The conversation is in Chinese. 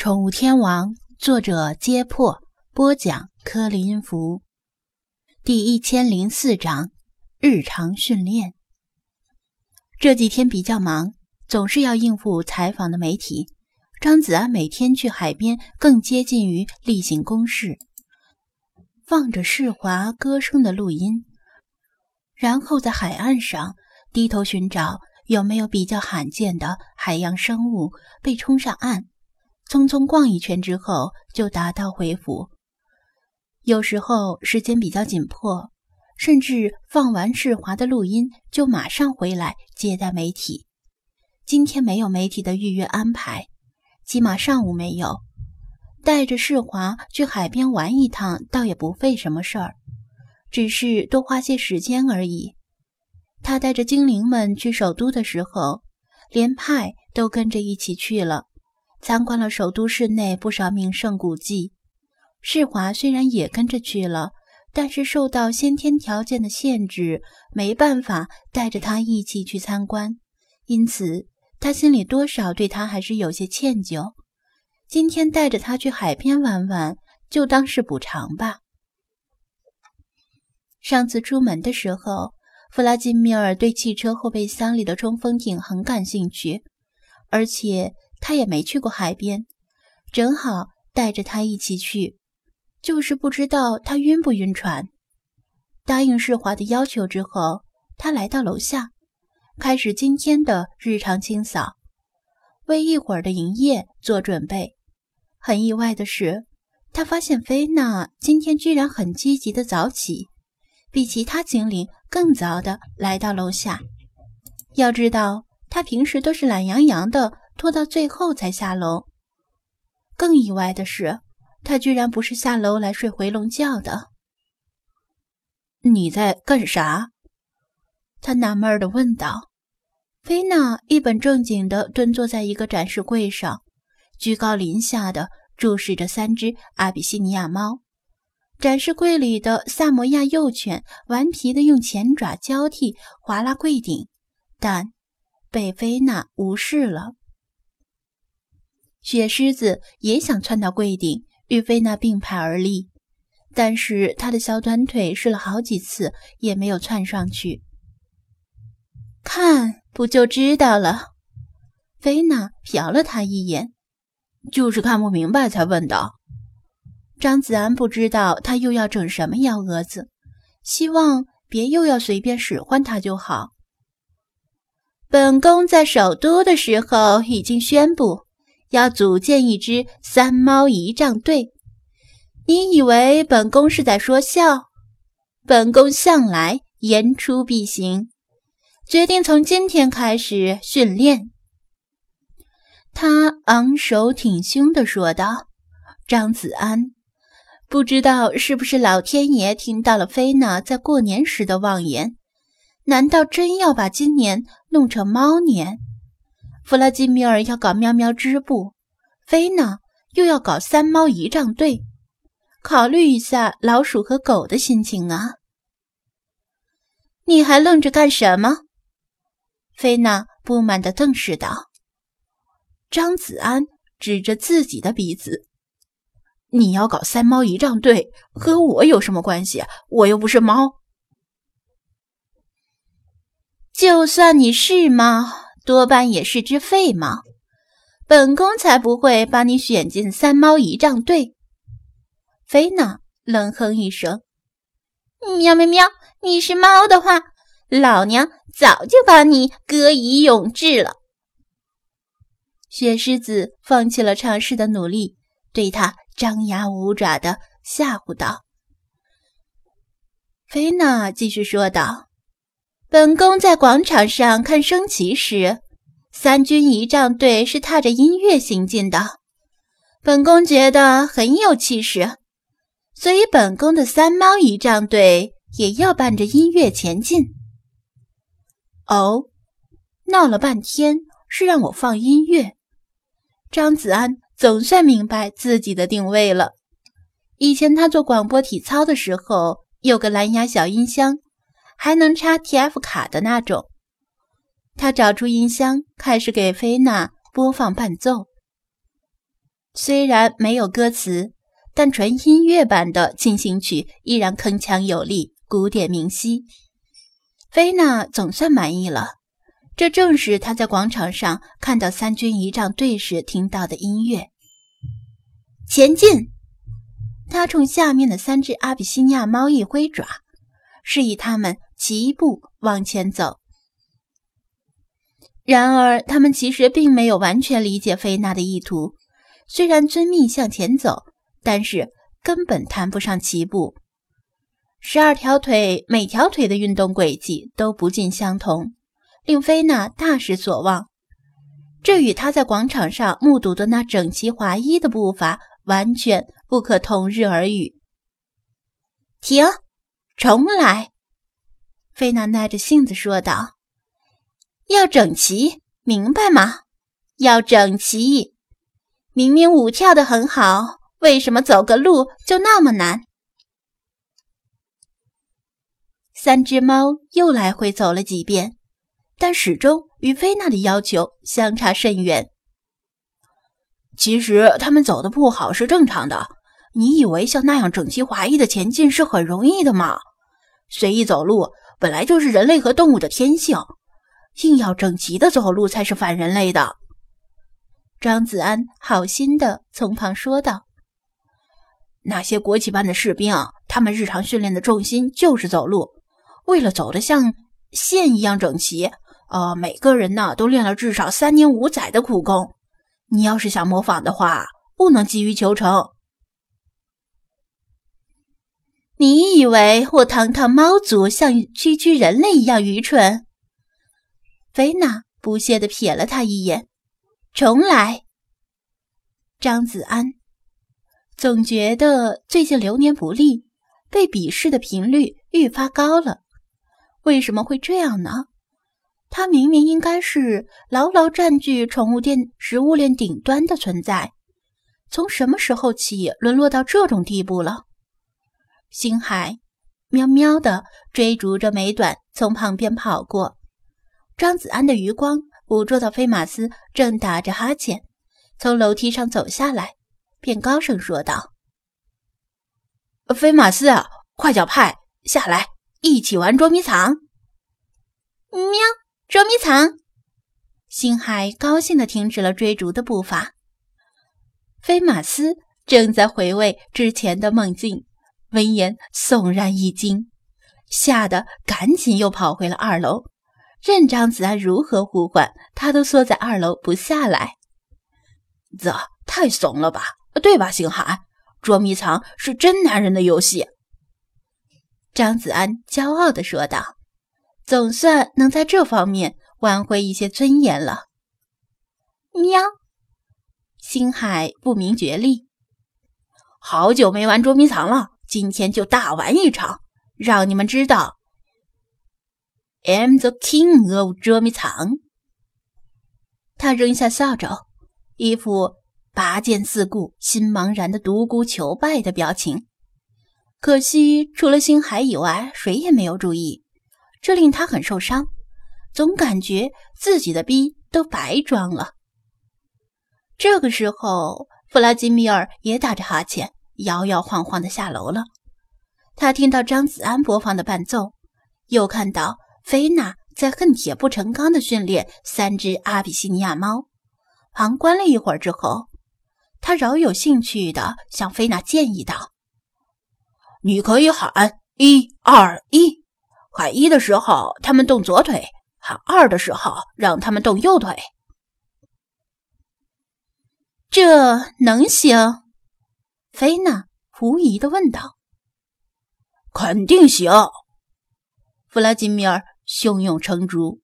宠物天王，作者：揭破，播讲：柯林福。第一千零四章日常训练。这几天比较忙，总是要应付采访的媒体。张子安每天去海边，更接近于例行公事，放着世华歌声的录音，然后在海岸上低头寻找有没有比较罕见的海洋生物被冲上岸。匆匆逛一圈之后，就打道回府。有时候时间比较紧迫，甚至放完世华的录音就马上回来接待媒体。今天没有媒体的预约安排，起码上午没有。带着世华去海边玩一趟，倒也不费什么事儿，只是多花些时间而已。他带着精灵们去首都的时候，连派都跟着一起去了。参观了首都市内不少名胜古迹，世华虽然也跟着去了，但是受到先天条件的限制，没办法带着他一起去参观，因此他心里多少对他还是有些歉疚。今天带着他去海边玩玩，就当是补偿吧。上次出门的时候，弗拉基米尔对汽车后备箱里的冲锋艇很感兴趣，而且。他也没去过海边，正好带着他一起去，就是不知道他晕不晕船。答应世华的要求之后，他来到楼下，开始今天的日常清扫，为一会儿的营业做准备。很意外的是，他发现菲娜今天居然很积极的早起，比其他精灵更早的来到楼下。要知道，他平时都是懒洋洋的。拖到最后才下楼。更意外的是，他居然不是下楼来睡回笼觉的。你在干啥？他纳闷的问道。菲娜一本正经的蹲坐在一个展示柜上，居高临下的注视着三只阿比西尼亚猫。展示柜里的萨摩亚幼犬顽皮的用前爪交替划拉柜顶，但被菲娜无视了。雪狮子也想窜到柜顶与菲娜并排而立，但是他的小短腿试了好几次也没有窜上去。看，不就知道了？菲娜瞟了他一眼，就是看不明白才问的。张子安不知道他又要整什么幺蛾子，希望别又要随便使唤他就好。本宫在首都的时候已经宣布。要组建一支三猫仪仗队，你以为本宫是在说笑？本宫向来言出必行，决定从今天开始训练。他昂首挺胸地说道：“张子安，不知道是不是老天爷听到了菲娜在过年时的妄言？难道真要把今年弄成猫年？”弗拉基米尔要搞喵喵织布，菲娜又要搞三猫仪仗队，考虑一下老鼠和狗的心情啊！你还愣着干什么？菲娜不满地瞪视道。张子安指着自己的鼻子：“你要搞三猫仪仗队，和我有什么关系？我又不是猫。就算你是猫。”多半也是只废猫，本宫才不会把你选进三猫仪仗队。菲娜冷哼一声：“喵喵喵！你是猫的话，老娘早就把你搁以永志了。”雪狮子放弃了尝试的努力，对他张牙舞爪的吓唬道。菲娜继续说道。本宫在广场上看升旗时，三军仪仗队是踏着音乐行进的，本宫觉得很有气势，所以本宫的三猫仪仗队也要伴着音乐前进。哦，闹了半天是让我放音乐。张子安总算明白自己的定位了。以前他做广播体操的时候，有个蓝牙小音箱。还能插 TF 卡的那种。他找出音箱，开始给菲娜播放伴奏。虽然没有歌词，但纯音乐版的进行曲依然铿锵有力，古典明晰。菲娜总算满意了。这正是她在广场上看到三军仪仗队时听到的音乐。前进！他冲下面的三只阿比西尼亚猫一挥爪，示意他们齐步往前走。然而，他们其实并没有完全理解菲娜的意图。虽然遵命向前走，但是根本谈不上齐步。十二条腿，每条腿的运动轨迹都不尽相同。令菲娜大失所望，这与她在广场上目睹的那整齐划一的步伐完全不可同日而语。停，重来！菲娜耐着性子说道：“要整齐，明白吗？要整齐！明明舞跳得很好，为什么走个路就那么难？”三只猫又来回走了几遍。但始终与菲娜的要求相差甚远。其实他们走的不好是正常的。你以为像那样整齐划一的前进是很容易的吗？随意走路本来就是人类和动物的天性，硬要整齐的走路才是反人类的。张子安好心的从旁说道：“那些国旗班的士兵，他们日常训练的重心就是走路，为了走得像线一样整齐。”呃，每个人呢都练了至少三年五载的苦功。你要是想模仿的话，不能急于求成。你以为我堂堂猫族像区区人类一样愚蠢？菲娜不屑地瞥了他一眼。重来。张子安总觉得最近流年不利，被鄙视的频率愈发高了。为什么会这样呢？他明明应该是牢牢占据宠物店食物链顶端的存在，从什么时候起沦落到这种地步了？星海喵喵的追逐着美短从旁边跑过，张子安的余光捕捉到飞马斯正打着哈欠，从楼梯上走下来，便高声说道：“飞马斯啊，快叫派下来，一起玩捉迷藏。”喵。捉迷藏，星海高兴地停止了追逐的步伐。飞马斯正在回味之前的梦境，闻言悚然一惊，吓得赶紧又跑回了二楼。任张子安如何呼唤，他都缩在二楼不下来。这太怂了吧，对吧，星海？捉迷藏是真男人的游戏。张子安骄傲地说道。总算能在这方面挽回一些尊严了。喵，星海不明觉厉。好久没玩捉迷藏了，今天就大玩一场，让你们知道，I'm the king of 捉迷藏。他扔下扫帚，一副拔剑四顾、心茫然的独孤求败的表情。可惜，除了星海以外，谁也没有注意。这令他很受伤，总感觉自己的逼都白装了。这个时候，弗拉基米尔也打着哈欠，摇摇晃晃的下楼了。他听到张子安播放的伴奏，又看到菲娜在恨铁不成钢的训练三只阿比西尼亚猫。旁观了一会儿之后，他饶有兴趣的向菲娜建议道：“你可以喊一二一。”喊一的时候，他们动左腿；喊二的时候，让他们动右腿。这能行？菲娜狐疑的问道。肯定行！弗拉基米尔胸有成竹。